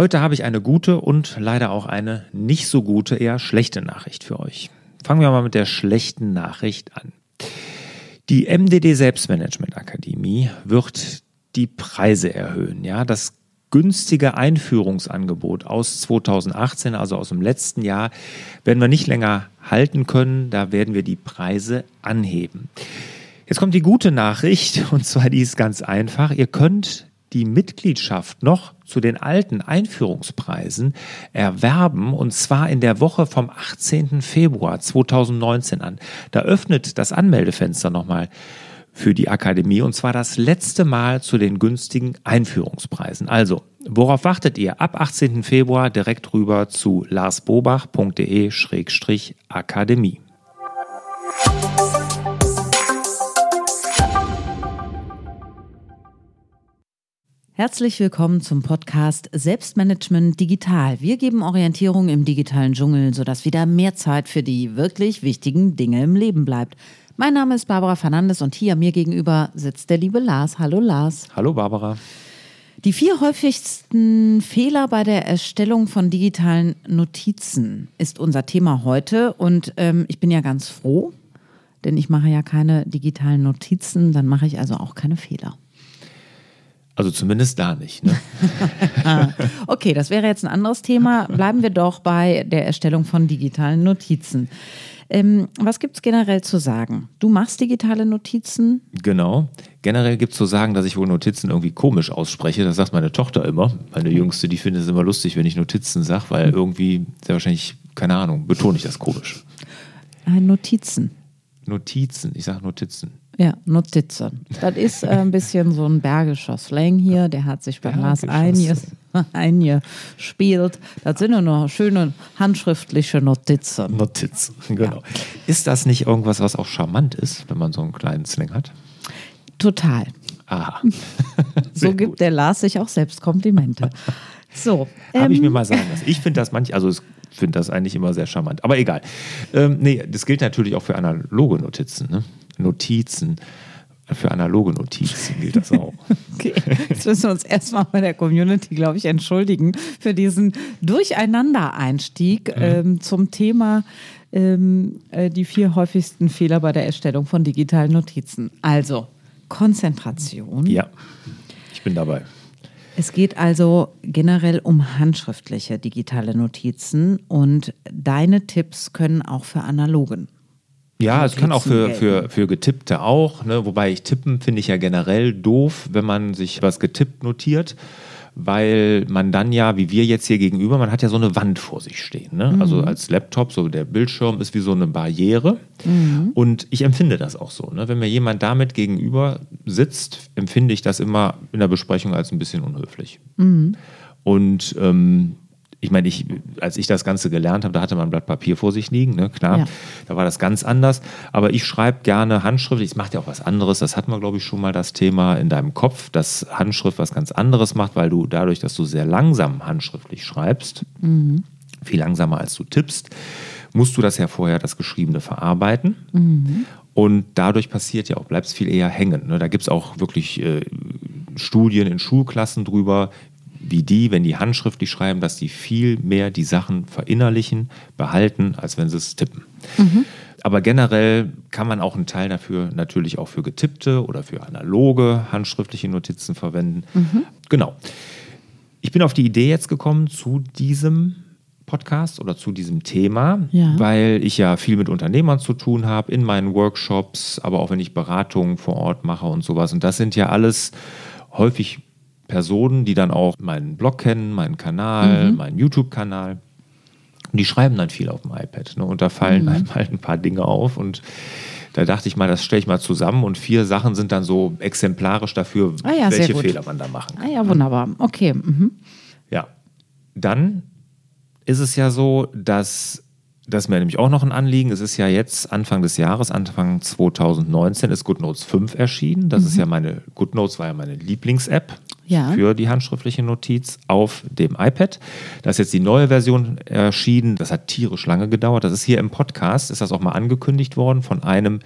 Heute habe ich eine gute und leider auch eine nicht so gute, eher schlechte Nachricht für euch. Fangen wir mal mit der schlechten Nachricht an. Die MDD Selbstmanagement Akademie wird die Preise erhöhen. Ja, das günstige Einführungsangebot aus 2018, also aus dem letzten Jahr, werden wir nicht länger halten können. Da werden wir die Preise anheben. Jetzt kommt die gute Nachricht, und zwar die ist ganz einfach. Ihr könnt die Mitgliedschaft noch zu den alten Einführungspreisen erwerben und zwar in der Woche vom 18. Februar 2019 an. Da öffnet das Anmeldefenster nochmal für die Akademie und zwar das letzte Mal zu den günstigen Einführungspreisen. Also, worauf wartet ihr? Ab 18. Februar direkt rüber zu larsbobach.de-akademie. Herzlich willkommen zum Podcast Selbstmanagement Digital. Wir geben Orientierung im digitalen Dschungel, sodass wieder mehr Zeit für die wirklich wichtigen Dinge im Leben bleibt. Mein Name ist Barbara Fernandes und hier mir gegenüber sitzt der liebe Lars. Hallo Lars. Hallo Barbara. Die vier häufigsten Fehler bei der Erstellung von digitalen Notizen ist unser Thema heute und ähm, ich bin ja ganz froh, denn ich mache ja keine digitalen Notizen, dann mache ich also auch keine Fehler. Also zumindest da nicht. Ne? okay, das wäre jetzt ein anderes Thema. Bleiben wir doch bei der Erstellung von digitalen Notizen. Ähm, was gibt es generell zu sagen? Du machst digitale Notizen? Genau. Generell gibt es zu sagen, dass ich wohl Notizen irgendwie komisch ausspreche. Das sagt meine Tochter immer. Meine Jüngste, die findet es immer lustig, wenn ich Notizen sage, weil irgendwie, sehr wahrscheinlich, keine Ahnung, betone ich das komisch. Äh, Notizen. Notizen, ich sage Notizen. Ja, Notizen. Das ist äh, ein bisschen so ein bergischer Slang hier. Der hat sich bei Lars eingespielt. Das sind nur noch schöne handschriftliche Notizen. Notizen, genau. Ja. Ist das nicht irgendwas, was auch charmant ist, wenn man so einen kleinen Slang hat? Total. Aha. so gibt gut. der Lars sich auch selbst Komplimente. So. Habe ähm, ich mir mal sagen lassen. Ich finde das manchmal, also finde das eigentlich immer sehr charmant. Aber egal. Ähm, nee, das gilt natürlich auch für analoge Notizen. Ne? Notizen. Für analoge Notizen gilt das auch. okay, jetzt müssen wir uns erstmal bei der Community, glaube ich, entschuldigen für diesen Durcheinander-Einstieg mhm. ähm, zum Thema ähm, äh, die vier häufigsten Fehler bei der Erstellung von digitalen Notizen. Also Konzentration. Ja, ich bin dabei. Es geht also generell um handschriftliche digitale Notizen und deine Tipps können auch für analogen ja, es kann auch für, für, für Getippte auch, ne? wobei ich tippen finde ich ja generell doof, wenn man sich was getippt notiert, weil man dann ja, wie wir jetzt hier gegenüber, man hat ja so eine Wand vor sich stehen. Ne? Mhm. Also als Laptop, so der Bildschirm ist wie so eine Barriere mhm. und ich empfinde das auch so. Ne? Wenn mir jemand damit gegenüber sitzt, empfinde ich das immer in der Besprechung als ein bisschen unhöflich. Mhm. Und ähm, ich meine, ich, als ich das Ganze gelernt habe, da hatte man ein Blatt Papier vor sich liegen, ne? klar, ja. da war das ganz anders. Aber ich schreibe gerne handschriftlich, es macht ja auch was anderes, das hatten wir, glaube ich, schon mal das Thema in deinem Kopf, dass Handschrift was ganz anderes macht, weil du dadurch, dass du sehr langsam handschriftlich schreibst, mhm. viel langsamer als du tippst, musst du das ja vorher, das Geschriebene verarbeiten. Mhm. Und dadurch passiert ja auch, bleibst viel eher hängen. Ne? Da gibt es auch wirklich äh, Studien in Schulklassen drüber, wie die, wenn die handschriftlich schreiben, dass die viel mehr die Sachen verinnerlichen, behalten, als wenn sie es tippen. Mhm. Aber generell kann man auch einen Teil dafür natürlich auch für getippte oder für analoge handschriftliche Notizen verwenden. Mhm. Genau. Ich bin auf die Idee jetzt gekommen zu diesem Podcast oder zu diesem Thema, ja. weil ich ja viel mit Unternehmern zu tun habe, in meinen Workshops, aber auch wenn ich Beratungen vor Ort mache und sowas. Und das sind ja alles häufig Personen, die dann auch meinen Blog kennen, meinen Kanal, mhm. meinen YouTube-Kanal. Und die schreiben dann viel auf dem iPad. Ne? Und da fallen mhm. einem halt ein paar Dinge auf. Und da dachte ich mal, das stelle ich mal zusammen. Und vier Sachen sind dann so exemplarisch dafür, ah ja, welche Fehler man da machen kann. Ah ja, wunderbar. Okay. Mhm. Ja. Dann ist es ja so, dass das ist mir nämlich auch noch ein Anliegen. Es ist ja jetzt Anfang des Jahres, Anfang 2019, ist GoodNotes 5 erschienen. Das mhm. ist ja meine, GoodNotes war ja meine Lieblings-App ja. für die handschriftliche Notiz auf dem iPad. Da ist jetzt die neue Version erschienen. Das hat tierisch lange gedauert. Das ist hier im Podcast, ist das auch mal angekündigt worden von einem,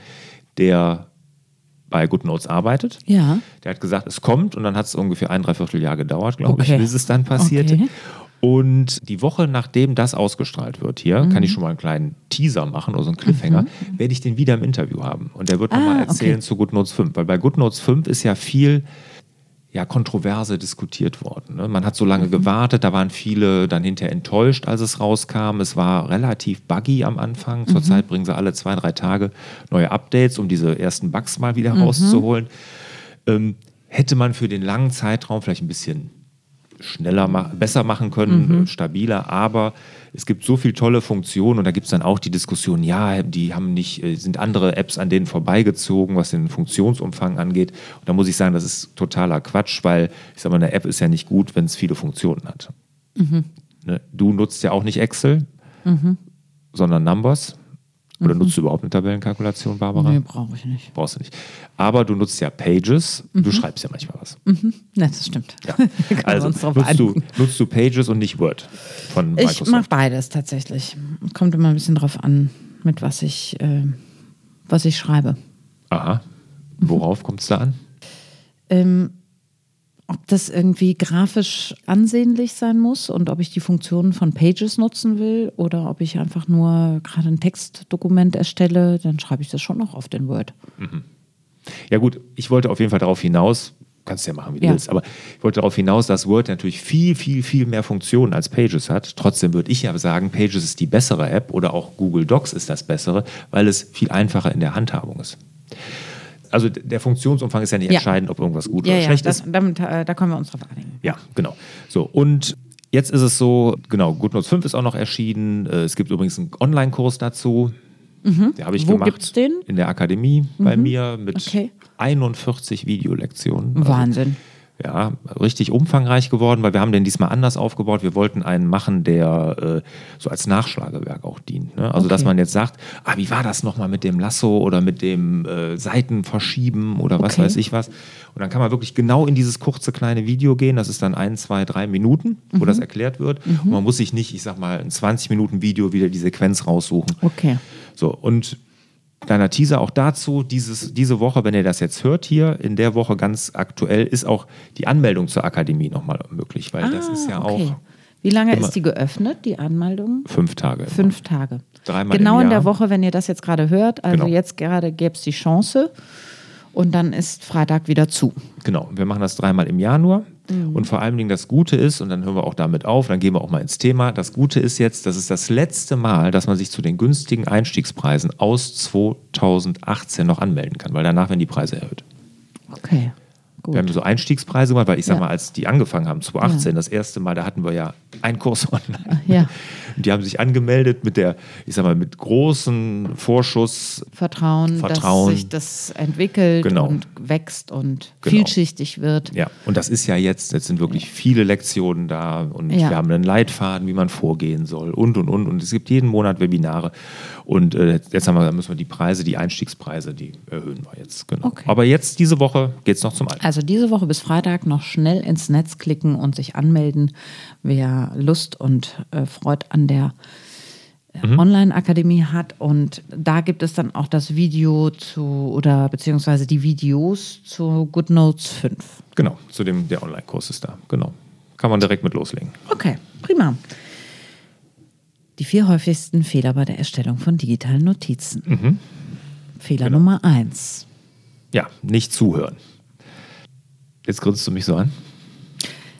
der bei GoodNotes arbeitet. Ja. Der hat gesagt, es kommt und dann hat es ungefähr ein Dreivierteljahr gedauert, glaube okay. ich, bis es dann passierte. Okay. Und die Woche, nachdem das ausgestrahlt wird hier, mhm. kann ich schon mal einen kleinen Teaser machen oder so einen Cliffhanger, mhm. werde ich den wieder im Interview haben. Und der wird ah, nochmal erzählen okay. zu GoodNotes 5. Weil bei GoodNotes 5 ist ja viel ja, kontroverse diskutiert worden. Ne? Man hat so lange mhm. gewartet, da waren viele dann hinterher enttäuscht, als es rauskam. Es war relativ buggy am Anfang. Zurzeit mhm. bringen sie alle zwei, drei Tage neue Updates, um diese ersten Bugs mal wieder mhm. rauszuholen. Ähm, hätte man für den langen Zeitraum vielleicht ein bisschen schneller, besser machen können, mhm. Stabiler, aber es gibt so viele tolle Funktionen und da gibt es dann auch die Diskussion, ja, die haben nicht, äh, sind andere Apps an denen vorbeigezogen, was den Funktionsumfang angeht. Und da muss ich sagen, das ist totaler Quatsch, weil ich sage mal, eine App ist ja nicht gut, wenn es viele Funktionen hat. Mhm. Ne? Du nutzt ja auch nicht Excel, mhm. sondern Numbers. Oder mhm. nutzt du überhaupt eine Tabellenkalkulation, Barbara? Nee, brauche ich nicht. Brauchst du nicht. Aber du nutzt ja Pages. Mhm. Du schreibst ja manchmal was. Mhm. Ja, das stimmt. Ja. also nutzt du, nutzt du, Pages und nicht Word von Microsoft? Ich mache beides tatsächlich. Kommt immer ein bisschen drauf an, mit was ich, äh, was ich schreibe. Aha. Worauf kommt es da an? Ähm, ob das irgendwie grafisch ansehnlich sein muss und ob ich die Funktionen von Pages nutzen will oder ob ich einfach nur gerade ein Textdokument erstelle, dann schreibe ich das schon noch auf den Word. Mhm. Ja gut, ich wollte auf jeden Fall darauf hinaus, kannst ja machen, wie du ja. willst, aber ich wollte darauf hinaus, dass Word natürlich viel, viel, viel mehr Funktionen als Pages hat. Trotzdem würde ich ja sagen, Pages ist die bessere App oder auch Google Docs ist das bessere, weil es viel einfacher in der Handhabung ist also der Funktionsumfang ist ja nicht ja. entscheidend, ob irgendwas gut ja, oder schlecht das, ist. Damit, äh, da können wir uns drauf einigen. Ja, genau. So, und jetzt ist es so, genau, GoodNotes 5 ist auch noch erschienen. Äh, es gibt übrigens einen Online-Kurs dazu. Mhm. Den habe ich Wo gemacht. Gibt's den? In der Akademie mhm. bei mir mit okay. 41 Videolektionen. Also Wahnsinn ja, richtig umfangreich geworden, weil wir haben den diesmal anders aufgebaut. Wir wollten einen machen, der äh, so als Nachschlagewerk auch dient. Ne? Also, okay. dass man jetzt sagt, ah, wie war das nochmal mit dem Lasso oder mit dem äh, Seitenverschieben oder was okay. weiß ich was. Und dann kann man wirklich genau in dieses kurze kleine Video gehen. Das ist dann ein, zwei, drei Minuten, wo mhm. das erklärt wird. Mhm. Und man muss sich nicht, ich sag mal, ein 20 Minuten Video wieder die Sequenz raussuchen. Okay. So, und Kleiner Teaser auch dazu. Dieses, diese Woche, wenn ihr das jetzt hört hier, in der Woche ganz aktuell, ist auch die Anmeldung zur Akademie nochmal möglich, weil ah, das ist ja okay. auch. Wie lange ist die geöffnet, die Anmeldung? Fünf Tage. Fünf Tage. Dreimal genau in der Woche, wenn ihr das jetzt gerade hört. Also genau. jetzt gerade gäbe es die Chance und dann ist Freitag wieder zu. Genau, wir machen das dreimal im Januar. Mhm. Und vor allen Dingen das Gute ist, und dann hören wir auch damit auf, dann gehen wir auch mal ins Thema. Das Gute ist jetzt, das ist das letzte Mal, dass man sich zu den günstigen Einstiegspreisen aus 2018 noch anmelden kann, weil danach werden die Preise erhöht. Okay. Gut. Wir haben so Einstiegspreise gemacht, weil ich sag ja. mal, als die angefangen haben, 2018, ja. das erste Mal, da hatten wir ja einen Kurs online. Ja. Die haben sich angemeldet mit der, ich sag mal, mit großen Vorschuss. Vertrauen, Vertrauen. dass sich das entwickelt genau. und wächst und genau. vielschichtig wird. Ja, und das ist ja jetzt, jetzt sind wirklich viele Lektionen da und ja. wir haben einen Leitfaden, wie man vorgehen soll und und und. Und es gibt jeden Monat Webinare. Und äh, jetzt haben wir, müssen wir die Preise, die Einstiegspreise, die erhöhen wir jetzt. Genau. Okay. Aber jetzt diese Woche geht es noch zum Alten. Also diese Woche bis Freitag noch schnell ins Netz klicken und sich anmelden, wer Lust und äh, Freude an der äh, mhm. Online-Akademie hat. Und da gibt es dann auch das Video zu, oder beziehungsweise die Videos zu GoodNotes 5. Genau, zu dem, der Online-Kurs ist da. Genau. Kann man direkt mit loslegen. Okay, prima. Die vier häufigsten Fehler bei der Erstellung von digitalen Notizen. Mhm. Fehler genau. Nummer eins. Ja, nicht zuhören. Jetzt grinst du mich so an.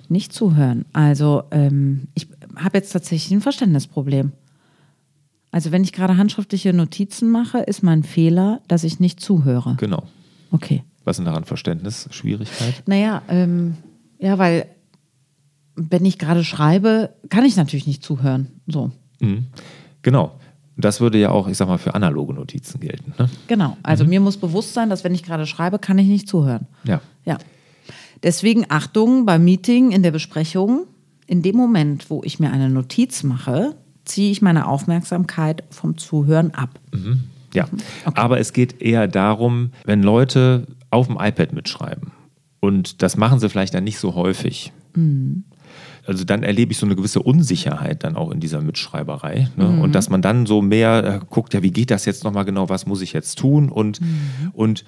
Nicht zuhören. Also ähm, ich habe jetzt tatsächlich ein Verständnisproblem. Also wenn ich gerade handschriftliche Notizen mache, ist mein Fehler, dass ich nicht zuhöre. Genau. Okay. Was ist daran Verständnisschwierigkeit? Naja, ähm, ja, weil wenn ich gerade schreibe, kann ich natürlich nicht zuhören. So. Mhm. Genau. Das würde ja auch, ich sag mal, für analoge Notizen gelten. Ne? Genau. Also mhm. mir muss bewusst sein, dass wenn ich gerade schreibe, kann ich nicht zuhören. Ja. Ja. Deswegen Achtung beim Meeting, in der Besprechung. In dem Moment, wo ich mir eine Notiz mache, ziehe ich meine Aufmerksamkeit vom Zuhören ab. Mhm. Ja, okay. aber es geht eher darum, wenn Leute auf dem iPad mitschreiben und das machen sie vielleicht dann nicht so häufig. Mhm also dann erlebe ich so eine gewisse Unsicherheit dann auch in dieser Mitschreiberei. Ne? Mhm. Und dass man dann so mehr äh, guckt, ja, wie geht das jetzt nochmal genau, was muss ich jetzt tun? Und, mhm. und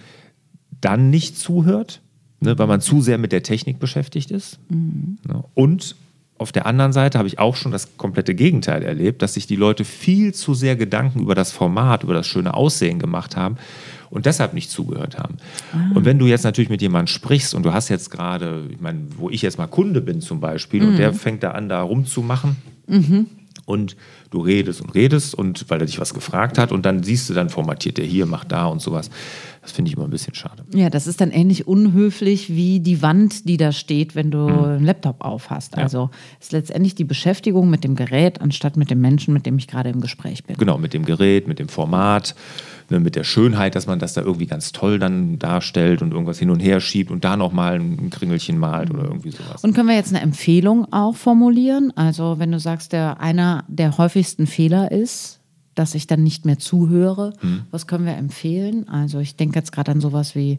dann nicht zuhört, ne, weil man zu sehr mit der Technik beschäftigt ist. Mhm. Ne? Und auf der anderen Seite habe ich auch schon das komplette Gegenteil erlebt, dass sich die Leute viel zu sehr Gedanken über das Format, über das schöne Aussehen gemacht haben und deshalb nicht zugehört haben. Ah. Und wenn du jetzt natürlich mit jemandem sprichst und du hast jetzt gerade, ich meine, wo ich jetzt mal Kunde bin zum Beispiel mhm. und der fängt da an, da rumzumachen. Mhm und du redest und redest und weil er dich was gefragt hat und dann siehst du, dann formatiert er hier, macht da und sowas. Das finde ich immer ein bisschen schade. Ja, das ist dann ähnlich unhöflich wie die Wand, die da steht, wenn du mhm. einen Laptop aufhast. Ja. Also ist letztendlich die Beschäftigung mit dem Gerät anstatt mit dem Menschen, mit dem ich gerade im Gespräch bin. Genau, mit dem Gerät, mit dem Format ne, mit der Schönheit, dass man das da irgendwie ganz toll dann darstellt und irgendwas hin und her schiebt und da nochmal ein Kringelchen malt oder irgendwie sowas. Und können wir jetzt eine Empfehlung auch formulieren? Also wenn du sagst, der einer der häufigsten Fehler ist, dass ich dann nicht mehr zuhöre, hm. was können wir empfehlen? Also ich denke jetzt gerade an sowas wie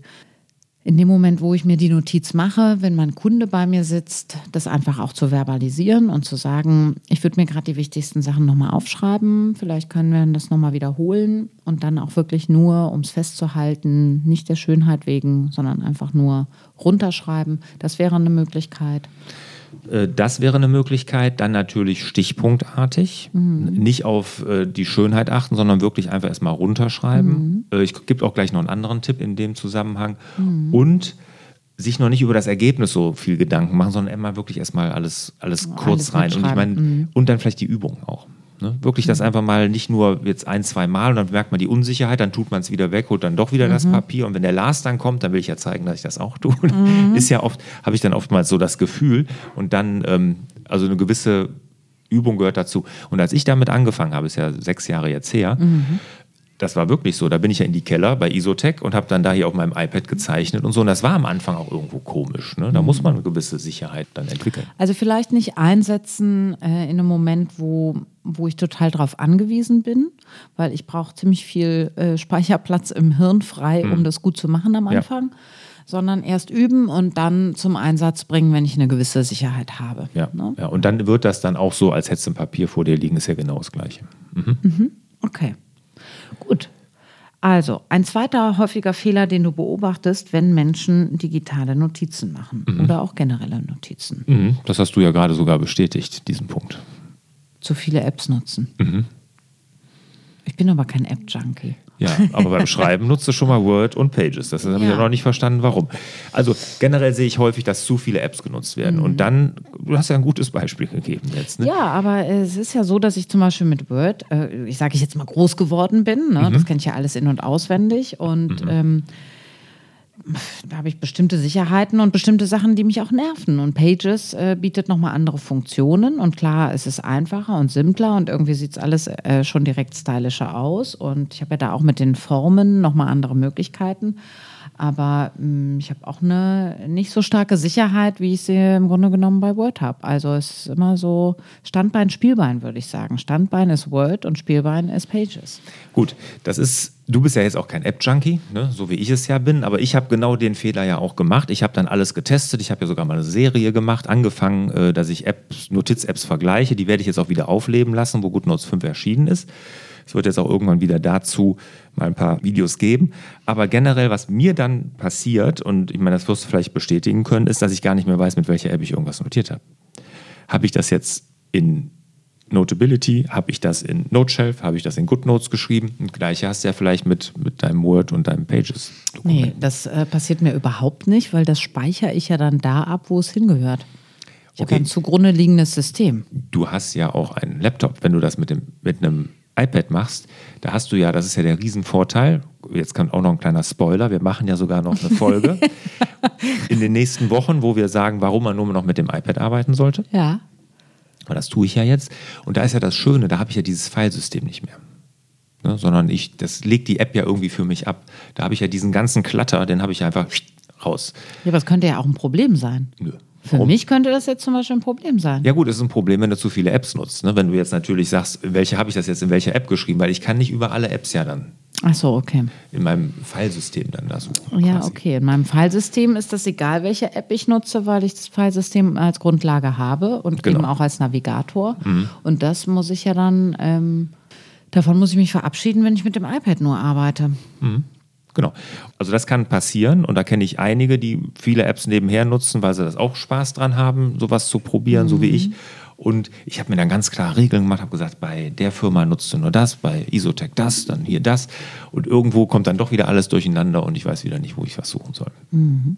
in dem Moment, wo ich mir die Notiz mache, wenn mein Kunde bei mir sitzt, das einfach auch zu verbalisieren und zu sagen, ich würde mir gerade die wichtigsten Sachen nochmal aufschreiben, vielleicht können wir das nochmal wiederholen und dann auch wirklich nur, um es festzuhalten, nicht der Schönheit wegen, sondern einfach nur runterschreiben. Das wäre eine Möglichkeit. Äh, das wäre eine Möglichkeit. Dann natürlich stichpunktartig. Mhm. Nicht auf äh, die Schönheit achten, sondern wirklich einfach erstmal runterschreiben. Mhm. Äh, ich gebe auch gleich noch einen anderen Tipp in dem Zusammenhang. Mhm. Und sich noch nicht über das Ergebnis so viel Gedanken machen, sondern immer wirklich erstmal alles, alles kurz alles rein. Und ich meine, mhm. und dann vielleicht die Übung auch. Ne? Wirklich das mhm. einfach mal nicht nur jetzt ein, zwei Mal und dann merkt man die Unsicherheit, dann tut man es wieder weg, holt dann doch wieder mhm. das Papier und wenn der Lars dann kommt, dann will ich ja zeigen, dass ich das auch tue. Mhm. Ist ja oft, habe ich dann oftmals so das Gefühl und dann, ähm, also eine gewisse Übung gehört dazu. Und als ich damit angefangen habe, ist ja sechs Jahre jetzt her, mhm das war wirklich so. Da bin ich ja in die Keller bei Isotech und habe dann da hier auf meinem iPad gezeichnet und so. Und das war am Anfang auch irgendwo komisch. Ne? Da muss man eine gewisse Sicherheit dann entwickeln. Also vielleicht nicht einsetzen äh, in einem Moment, wo, wo ich total darauf angewiesen bin, weil ich brauche ziemlich viel äh, Speicherplatz im Hirn frei, hm. um das gut zu machen am Anfang. Ja. Sondern erst üben und dann zum Einsatz bringen, wenn ich eine gewisse Sicherheit habe. Ja, ne? ja. und dann wird das dann auch so, als hättest du ein Papier vor dir liegen, ist ja genau das Gleiche. Mhm. Mhm. Okay. Gut. Also, ein zweiter häufiger Fehler, den du beobachtest, wenn Menschen digitale Notizen machen mhm. oder auch generelle Notizen. Mhm. Das hast du ja gerade sogar bestätigt, diesen Punkt. Zu viele Apps nutzen. Mhm. Ich bin aber kein App-Junkie. Ja, aber beim Schreiben nutzt du schon mal Word und Pages. Das habe ich ja noch nicht verstanden, warum. Also generell sehe ich häufig, dass zu viele Apps genutzt werden. Mhm. Und dann, du hast ja ein gutes Beispiel gegeben jetzt. Ne? Ja, aber es ist ja so, dass ich zum Beispiel mit Word, äh, ich sage ich jetzt mal groß geworden bin. Ne? Mhm. Das kenne ich ja alles in- und auswendig. Und mhm. ähm, da habe ich bestimmte Sicherheiten und bestimmte Sachen, die mich auch nerven. Und Pages äh, bietet nochmal andere Funktionen. Und klar, es ist einfacher und simpler und irgendwie sieht es alles äh, schon direkt stylischer aus. Und ich habe ja da auch mit den Formen nochmal andere Möglichkeiten. Aber mh, hm, ich habe auch eine nicht so starke Sicherheit, wie ich sie im Grunde genommen bei Word habe. Also es ist immer so Standbein, Spielbein, würde ich sagen. Standbein ist Word und Spielbein ist Pages. Gut, das ist, du bist ja jetzt auch kein App-Junkie, ne? so wie ich es ja bin, aber ich habe genau den Fehler ja auch gemacht. Ich habe dann alles getestet. Ich habe ja sogar mal eine Serie gemacht, angefangen, äh, dass ich Apps, Notiz-Apps vergleiche. Die werde ich jetzt auch wieder aufleben lassen, wo GoodNotes 5 erschienen ist. Es wird jetzt auch irgendwann wieder dazu mal ein paar Videos geben. Aber generell, was mir dann passiert, und ich meine, das wirst du vielleicht bestätigen können, ist, dass ich gar nicht mehr weiß, mit welcher App ich irgendwas notiert habe. Habe ich das jetzt in Notability, habe ich das in Noteshelf, habe ich das in GoodNotes geschrieben. Und gleiche hast du ja vielleicht mit, mit deinem Word und deinem Pages. Nee, das äh, passiert mir überhaupt nicht, weil das speichere ich ja dann da ab, wo es hingehört. Ich okay. habe ein zugrunde liegendes System. Du hast ja auch einen Laptop, wenn du das mit, dem, mit einem iPad machst, da hast du ja, das ist ja der Riesenvorteil, jetzt kommt auch noch ein kleiner Spoiler, wir machen ja sogar noch eine Folge in den nächsten Wochen, wo wir sagen, warum man nur noch mit dem iPad arbeiten sollte. Ja. Und das tue ich ja jetzt. Und da ist ja das Schöne, da habe ich ja dieses Filesystem nicht mehr. Ne, sondern ich, das legt die App ja irgendwie für mich ab. Da habe ich ja diesen ganzen Klatter, den habe ich einfach raus. Ja, aber es könnte ja auch ein Problem sein. Nö. Für Warum? mich könnte das jetzt zum Beispiel ein Problem sein. Ja gut, es ist ein Problem, wenn du zu viele Apps nutzt. Ne? Wenn du jetzt natürlich sagst, welche habe ich das jetzt in welcher App geschrieben, weil ich kann nicht über alle Apps ja dann. Ach so, okay. In meinem Filesystem dann da suchen. Ja, quasi. okay. In meinem Filesystem ist das egal, welche App ich nutze, weil ich das Filesystem als Grundlage habe und genau. eben auch als Navigator. Mhm. Und das muss ich ja dann, ähm, davon muss ich mich verabschieden, wenn ich mit dem iPad nur arbeite. Mhm. Genau. Also das kann passieren und da kenne ich einige, die viele Apps nebenher nutzen, weil sie das auch Spaß dran haben, sowas zu probieren, mhm. so wie ich. Und ich habe mir dann ganz klar Regeln gemacht, habe gesagt, bei der Firma nutzt du nur das, bei Isotech das, dann hier das. Und irgendwo kommt dann doch wieder alles durcheinander und ich weiß wieder nicht, wo ich was suchen soll. Mhm.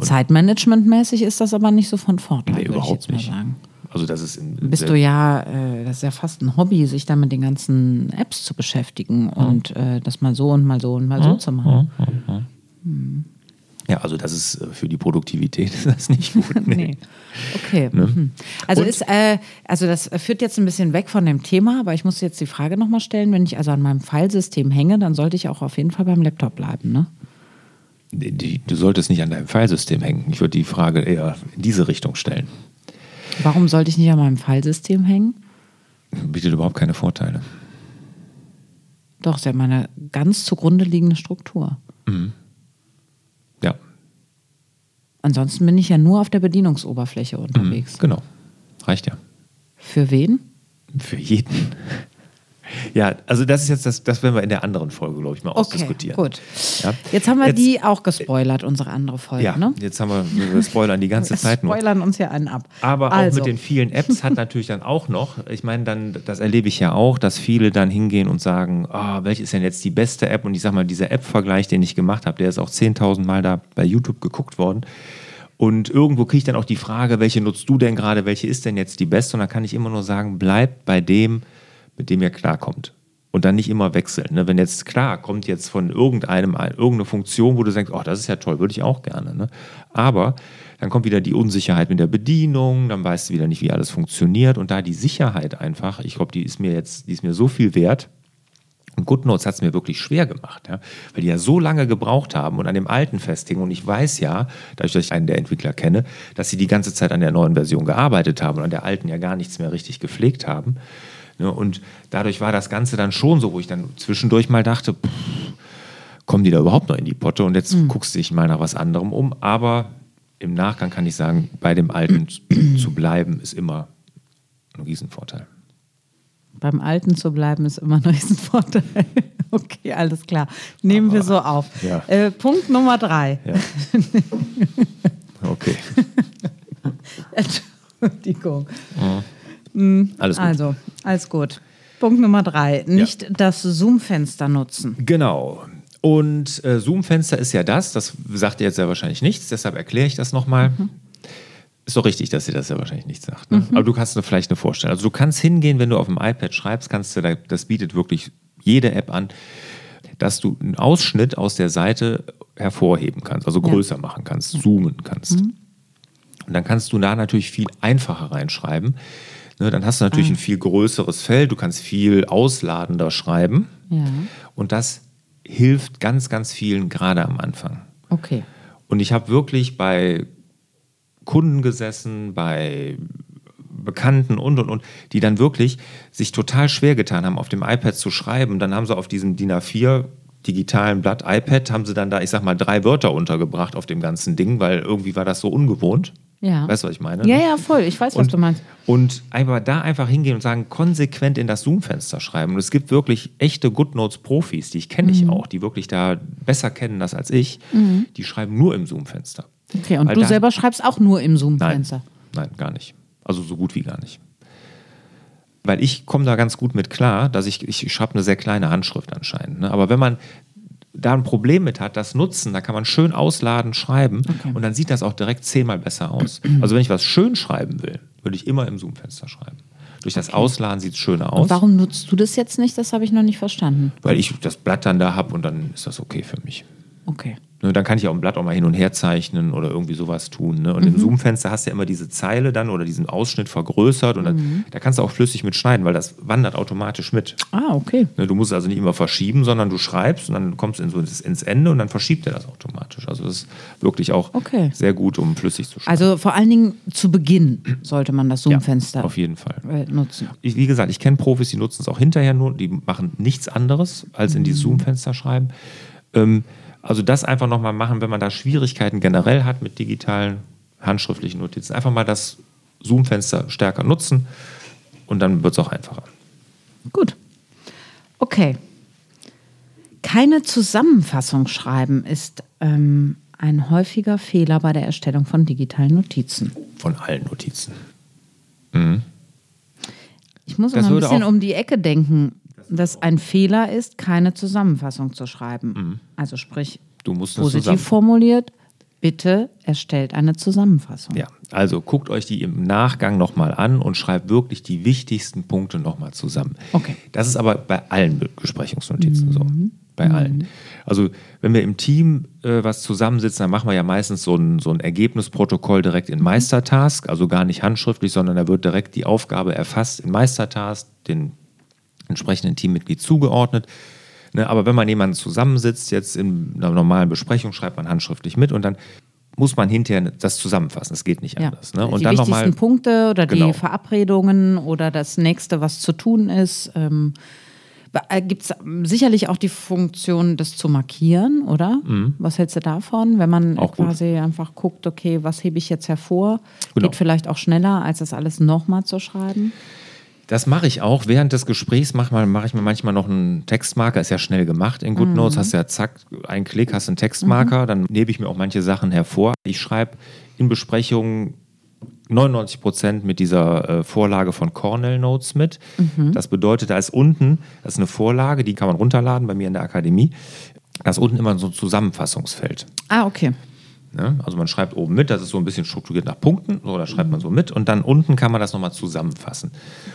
Zeitmanagementmäßig ist das aber nicht so von Vorteil. Nee, überhaupt nicht. Also das ist bist du ja, äh, das ist ja fast ein Hobby, sich da mit den ganzen Apps zu beschäftigen mhm. und äh, das mal so und mal so und mal mhm. so zu machen. Mhm. Ja, also das ist äh, für die Produktivität ist das nicht gut. Nee. nee. Okay. Ne? Mhm. Also ist, äh, also das führt jetzt ein bisschen weg von dem Thema, aber ich muss jetzt die Frage nochmal stellen, wenn ich also an meinem Filesystem hänge, dann sollte ich auch auf jeden Fall beim Laptop bleiben, ne? Die, du solltest nicht an deinem Filesystem hängen. Ich würde die Frage eher in diese Richtung stellen. Warum sollte ich nicht an meinem Fallsystem hängen? Bietet überhaupt keine Vorteile. Doch, ist ja meine ganz zugrunde liegende Struktur. Mhm. Ja. Ansonsten bin ich ja nur auf der Bedienungsoberfläche unterwegs. Mhm, genau. Reicht ja. Für wen? Für jeden. Ja, also das ist jetzt das, das werden wir in der anderen Folge, glaube ich, mal okay, ausdiskutieren. Gut. Ja. Jetzt haben wir jetzt, die auch gespoilert, unsere andere Folge. Ja, ne? jetzt haben wir, wir spoilern die ganze Zeit nur. spoilern uns ja einen ab. Aber also. auch mit den vielen Apps hat natürlich dann auch noch, ich meine, dann, das erlebe ich ja auch, dass viele dann hingehen und sagen, oh, welche ist denn jetzt die beste App? Und ich sage mal, dieser App-Vergleich, den ich gemacht habe, der ist auch 10.000 Mal da bei YouTube geguckt worden. Und irgendwo kriege ich dann auch die Frage, welche nutzt du denn gerade, welche ist denn jetzt die beste? Und da kann ich immer nur sagen, bleib bei dem, mit dem ihr klarkommt und dann nicht immer wechseln. Ne? Wenn jetzt klar kommt jetzt von irgendeinem irgendeine Funktion, wo du sagst, oh, das ist ja toll, würde ich auch gerne. Ne? Aber dann kommt wieder die Unsicherheit mit der Bedienung, dann weißt du wieder nicht, wie alles funktioniert und da die Sicherheit einfach, ich glaube, die ist mir jetzt, die ist mir so viel wert. Und GoodNotes hat es mir wirklich schwer gemacht, ja? weil die ja so lange gebraucht haben und an dem alten festhingen. Und ich weiß ja, dadurch, dass ich einen der Entwickler kenne, dass sie die ganze Zeit an der neuen Version gearbeitet haben und an der alten ja gar nichts mehr richtig gepflegt haben. Ne? Und dadurch war das Ganze dann schon so, wo ich dann zwischendurch mal dachte, pff, kommen die da überhaupt noch in die Potte? Und jetzt mhm. guckst du dich mal nach was anderem um. Aber im Nachgang kann ich sagen, bei dem Alten zu bleiben, ist immer ein Riesenvorteil. Beim Alten zu bleiben ist immer ein Riesenvorteil. Okay, alles klar. Nehmen Aber, wir so auf. Ja. Äh, Punkt Nummer drei. Ja. Okay. Entschuldigung. Mhm. Alles gut. Also, alles gut. Punkt Nummer drei, nicht ja. das Zoom-Fenster nutzen. Genau. Und äh, Zoom-Fenster ist ja das, das sagt ihr jetzt ja wahrscheinlich nichts, deshalb erkläre ich das nochmal. Mhm. Ist doch richtig, dass ihr das ja wahrscheinlich nicht sagt. Ne? Mhm. Aber du kannst dir vielleicht eine vorstellen. Also du kannst hingehen, wenn du auf dem iPad schreibst, kannst du, das bietet wirklich jede App an, dass du einen Ausschnitt aus der Seite hervorheben kannst, also größer ja. machen kannst, zoomen kannst. Mhm. Und dann kannst du da natürlich viel einfacher reinschreiben. Ne, dann hast du natürlich ah. ein viel größeres Feld, du kannst viel ausladender schreiben. Ja. Und das hilft ganz, ganz vielen gerade am Anfang. Okay. Und ich habe wirklich bei Kunden gesessen, bei Bekannten und und und, die dann wirklich sich total schwer getan haben, auf dem iPad zu schreiben. Dann haben sie auf diesem DIN A4 digitalen Blatt iPad, haben sie dann da, ich sag mal, drei Wörter untergebracht auf dem ganzen Ding, weil irgendwie war das so ungewohnt. Ja. Weißt du, was ich meine? Ja, ja, voll. Ich weiß, und, was du meinst. Und einfach da einfach hingehen und sagen, konsequent in das Zoom-Fenster schreiben. Und es gibt wirklich echte GoodNotes-Profis, die ich kenne mhm. ich auch, die wirklich da besser kennen das als ich. Mhm. Die schreiben nur im Zoom-Fenster. Okay, und Weil du da, selber schreibst auch nur im Zoom-Fenster? Nein, nein, gar nicht. Also so gut wie gar nicht. Weil ich komme da ganz gut mit klar, dass ich, ich schreibe eine sehr kleine Handschrift anscheinend. Ne? Aber wenn man da ein Problem mit hat, das nutzen, da kann man schön ausladen, schreiben okay. und dann sieht das auch direkt zehnmal besser aus. Also wenn ich was schön schreiben will, würde ich immer im Zoom-Fenster schreiben. Durch das okay. Ausladen sieht es schöner aus. Und warum nutzt du das jetzt nicht? Das habe ich noch nicht verstanden. Weil ich das Blatt dann da habe und dann ist das okay für mich. Okay. Ne, dann kann ich auch ein Blatt auch mal hin und her zeichnen oder irgendwie sowas tun. Ne? Und mhm. im Zoom-Fenster hast du ja immer diese Zeile dann oder diesen Ausschnitt vergrößert und dann, mhm. da kannst du auch flüssig mitschneiden, weil das wandert automatisch mit. Ah, okay. Ne, du musst also nicht immer verschieben, sondern du schreibst und dann kommst du in so ins Ende und dann verschiebt er das automatisch. Also das ist wirklich auch okay. sehr gut, um flüssig zu schneiden. Also vor allen Dingen zu Beginn sollte man das Zoom-Fenster ja, auf jeden Fall äh, nutzen. Ich, wie gesagt, ich kenne Profis, die nutzen es auch hinterher nur, die machen nichts anderes als in mhm. Zoom-Fenster schreiben. Ähm, also das einfach nochmal machen, wenn man da Schwierigkeiten generell hat mit digitalen handschriftlichen Notizen. Einfach mal das Zoom-Fenster stärker nutzen und dann wird es auch einfacher. Gut. Okay. Keine Zusammenfassung schreiben ist ähm, ein häufiger Fehler bei der Erstellung von digitalen Notizen. Von allen Notizen. Mhm. Ich muss immer ein bisschen um die Ecke denken, dass ein Fehler ist, keine Zusammenfassung zu schreiben. Mhm. Also sprich, du musst positiv formuliert, bitte erstellt eine Zusammenfassung. Ja, also guckt euch die im Nachgang nochmal an und schreibt wirklich die wichtigsten Punkte nochmal zusammen. Okay. Das ist aber bei allen Besprechungsnotizen mhm. so. Bei mhm. allen. Also, wenn wir im Team äh, was zusammensitzen, dann machen wir ja meistens so ein, so ein Ergebnisprotokoll direkt in Meistertask, also gar nicht handschriftlich, sondern da wird direkt die Aufgabe erfasst in Meistertask, den entsprechenden Teammitglied zugeordnet. Ne, aber wenn man jemanden zusammensitzt, jetzt in einer normalen Besprechung, schreibt man handschriftlich mit und dann muss man hinterher das zusammenfassen. Es geht nicht anders. Ja. Ne? Und die dann wichtigsten noch mal, Punkte oder genau. die Verabredungen oder das nächste, was zu tun ist. Ähm, äh, Gibt es sicherlich auch die Funktion, das zu markieren, oder? Mhm. Was hältst du davon, wenn man auch quasi gut. einfach guckt, okay, was hebe ich jetzt hervor? Genau. Geht vielleicht auch schneller, als das alles nochmal zu schreiben? Das mache ich auch. Während des Gesprächs mache mach ich mir manchmal noch einen Textmarker. Ist ja schnell gemacht in GoodNotes. Mhm. Hast ja zack, einen Klick, hast einen Textmarker. Mhm. Dann nehme ich mir auch manche Sachen hervor. Ich schreibe in Besprechungen 99 Prozent mit dieser äh, Vorlage von Cornell Notes mit. Mhm. Das bedeutet, da ist unten, das ist eine Vorlage, die kann man runterladen bei mir in der Akademie. Da ist unten immer so ein Zusammenfassungsfeld. Ah, okay. Ne? Also man schreibt oben mit, das ist so ein bisschen strukturiert nach Punkten, so, da schreibt man so mit und dann unten kann man das nochmal zusammenfassen.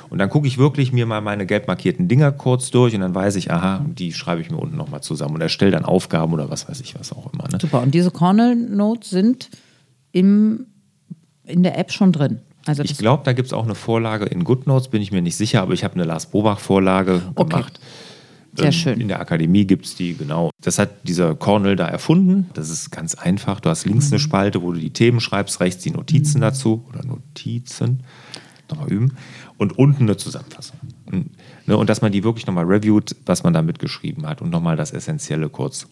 Und dann gucke ich wirklich mir mal meine gelb markierten Dinger kurz durch und dann weiß ich, aha, die schreibe ich mir unten nochmal zusammen und erstelle dann Aufgaben oder was weiß ich, was auch immer. Ne? Super, und diese Cornell Notes sind im, in der App schon drin. Also ich glaube, da gibt es auch eine Vorlage in GoodNotes, bin ich mir nicht sicher, aber ich habe eine Lars Bobach-Vorlage okay. gemacht. Sehr ähm, schön. In der Akademie gibt es die, genau. Das hat dieser Cornell da erfunden. Das ist ganz einfach. Du hast links mhm. eine Spalte, wo du die Themen schreibst, rechts die Notizen mhm. dazu oder Notizen. Nochmal üben. Und unten eine Zusammenfassung. Und, ne, und dass man die wirklich nochmal reviewt, was man da mitgeschrieben hat und nochmal das Essentielle kurz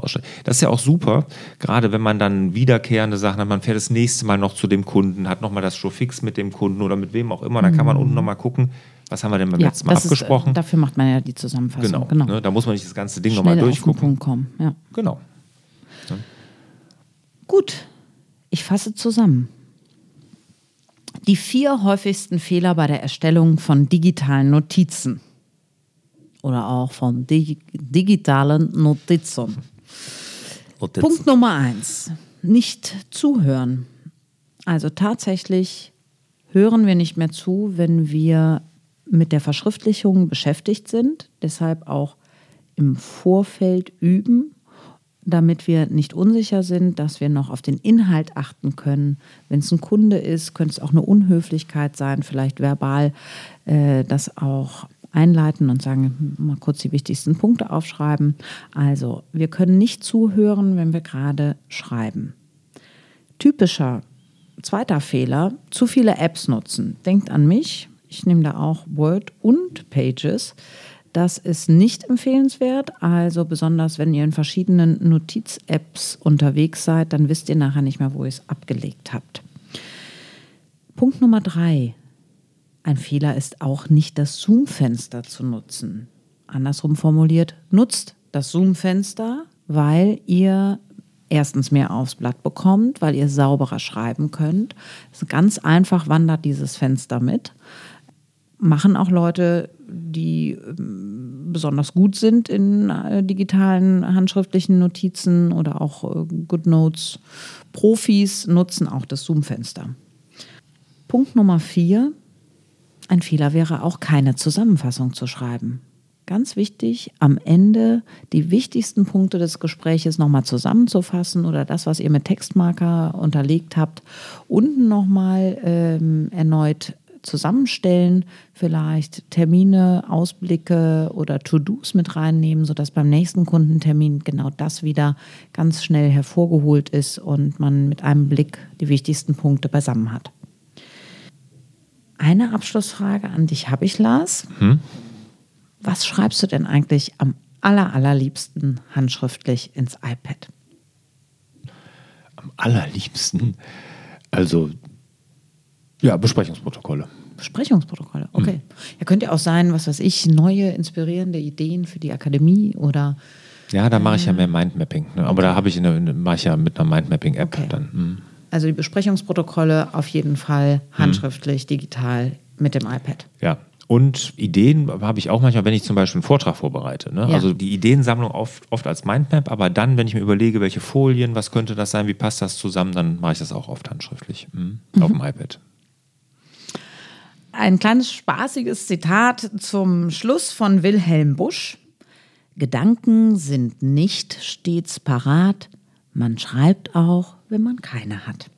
rausstellt. Das ist ja auch super, gerade wenn man dann wiederkehrende Sachen hat, man fährt das nächste Mal noch zu dem Kunden, hat nochmal das Show fix mit dem Kunden oder mit wem auch immer, dann kann man mhm. unten nochmal gucken, was haben wir denn beim ja, letzten Mal abgesprochen? Ist, äh, dafür macht man ja die Zusammenfassung. Genau. genau. Ne, da muss man nicht das ganze Ding nochmal durchgucken. Auf kommen. Ja. Genau. Ja. Gut, ich fasse zusammen. Die vier häufigsten Fehler bei der Erstellung von digitalen Notizen oder auch von dig digitalen Notizen. Notizen. Punkt Nummer eins: Nicht zuhören. Also tatsächlich hören wir nicht mehr zu, wenn wir mit der Verschriftlichung beschäftigt sind, deshalb auch im Vorfeld üben, damit wir nicht unsicher sind, dass wir noch auf den Inhalt achten können. Wenn es ein Kunde ist, könnte es auch eine Unhöflichkeit sein, vielleicht verbal äh, das auch einleiten und sagen, mal kurz die wichtigsten Punkte aufschreiben. Also, wir können nicht zuhören, wenn wir gerade schreiben. Typischer zweiter Fehler, zu viele Apps nutzen. Denkt an mich, ich nehme da auch Word und Pages. Das ist nicht empfehlenswert. Also besonders wenn ihr in verschiedenen Notiz-Apps unterwegs seid, dann wisst ihr nachher nicht mehr, wo ihr es abgelegt habt. Punkt Nummer drei. Ein Fehler ist auch nicht das Zoom-Fenster zu nutzen. Andersrum formuliert, nutzt das Zoom-Fenster, weil ihr erstens mehr aufs Blatt bekommt, weil ihr sauberer schreiben könnt. ganz einfach wandert dieses Fenster mit machen auch Leute, die ähm, besonders gut sind in äh, digitalen handschriftlichen Notizen oder auch äh, GoodNotes. Profis nutzen auch das Zoom-Fenster. Punkt Nummer vier. Ein Fehler wäre auch keine Zusammenfassung zu schreiben. Ganz wichtig, am Ende die wichtigsten Punkte des Gespräches nochmal zusammenzufassen oder das, was ihr mit Textmarker unterlegt habt, unten nochmal ähm, erneut zusammenstellen, vielleicht Termine, Ausblicke oder To-Dos mit reinnehmen, sodass beim nächsten Kundentermin genau das wieder ganz schnell hervorgeholt ist und man mit einem Blick die wichtigsten Punkte beisammen hat. Eine Abschlussfrage an dich habe ich, Lars. Hm? Was schreibst du denn eigentlich am aller, allerliebsten handschriftlich ins iPad? Am allerliebsten? Also ja, Besprechungsprotokolle. Besprechungsprotokolle, okay. Mhm. Ja, könnte ja auch sein, was weiß ich, neue, inspirierende Ideen für die Akademie oder Ja, da mache ich ja mehr Mindmapping. Ne? Aber da habe ich eine, mache ich ja mit einer Mindmapping-App okay. dann. Mh. Also die Besprechungsprotokolle auf jeden Fall handschriftlich, mhm. digital mit dem iPad. Ja, und Ideen habe ich auch manchmal, wenn ich zum Beispiel einen Vortrag vorbereite. Ne? Ja. Also die Ideensammlung oft, oft als Mindmap, aber dann, wenn ich mir überlege, welche Folien, was könnte das sein, wie passt das zusammen, dann mache ich das auch oft handschriftlich mhm. Mhm. auf dem iPad. Ein kleines spaßiges Zitat zum Schluss von Wilhelm Busch. Gedanken sind nicht stets parat, man schreibt auch, wenn man keine hat.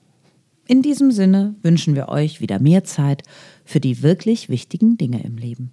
In diesem Sinne wünschen wir euch wieder mehr Zeit für die wirklich wichtigen Dinge im Leben.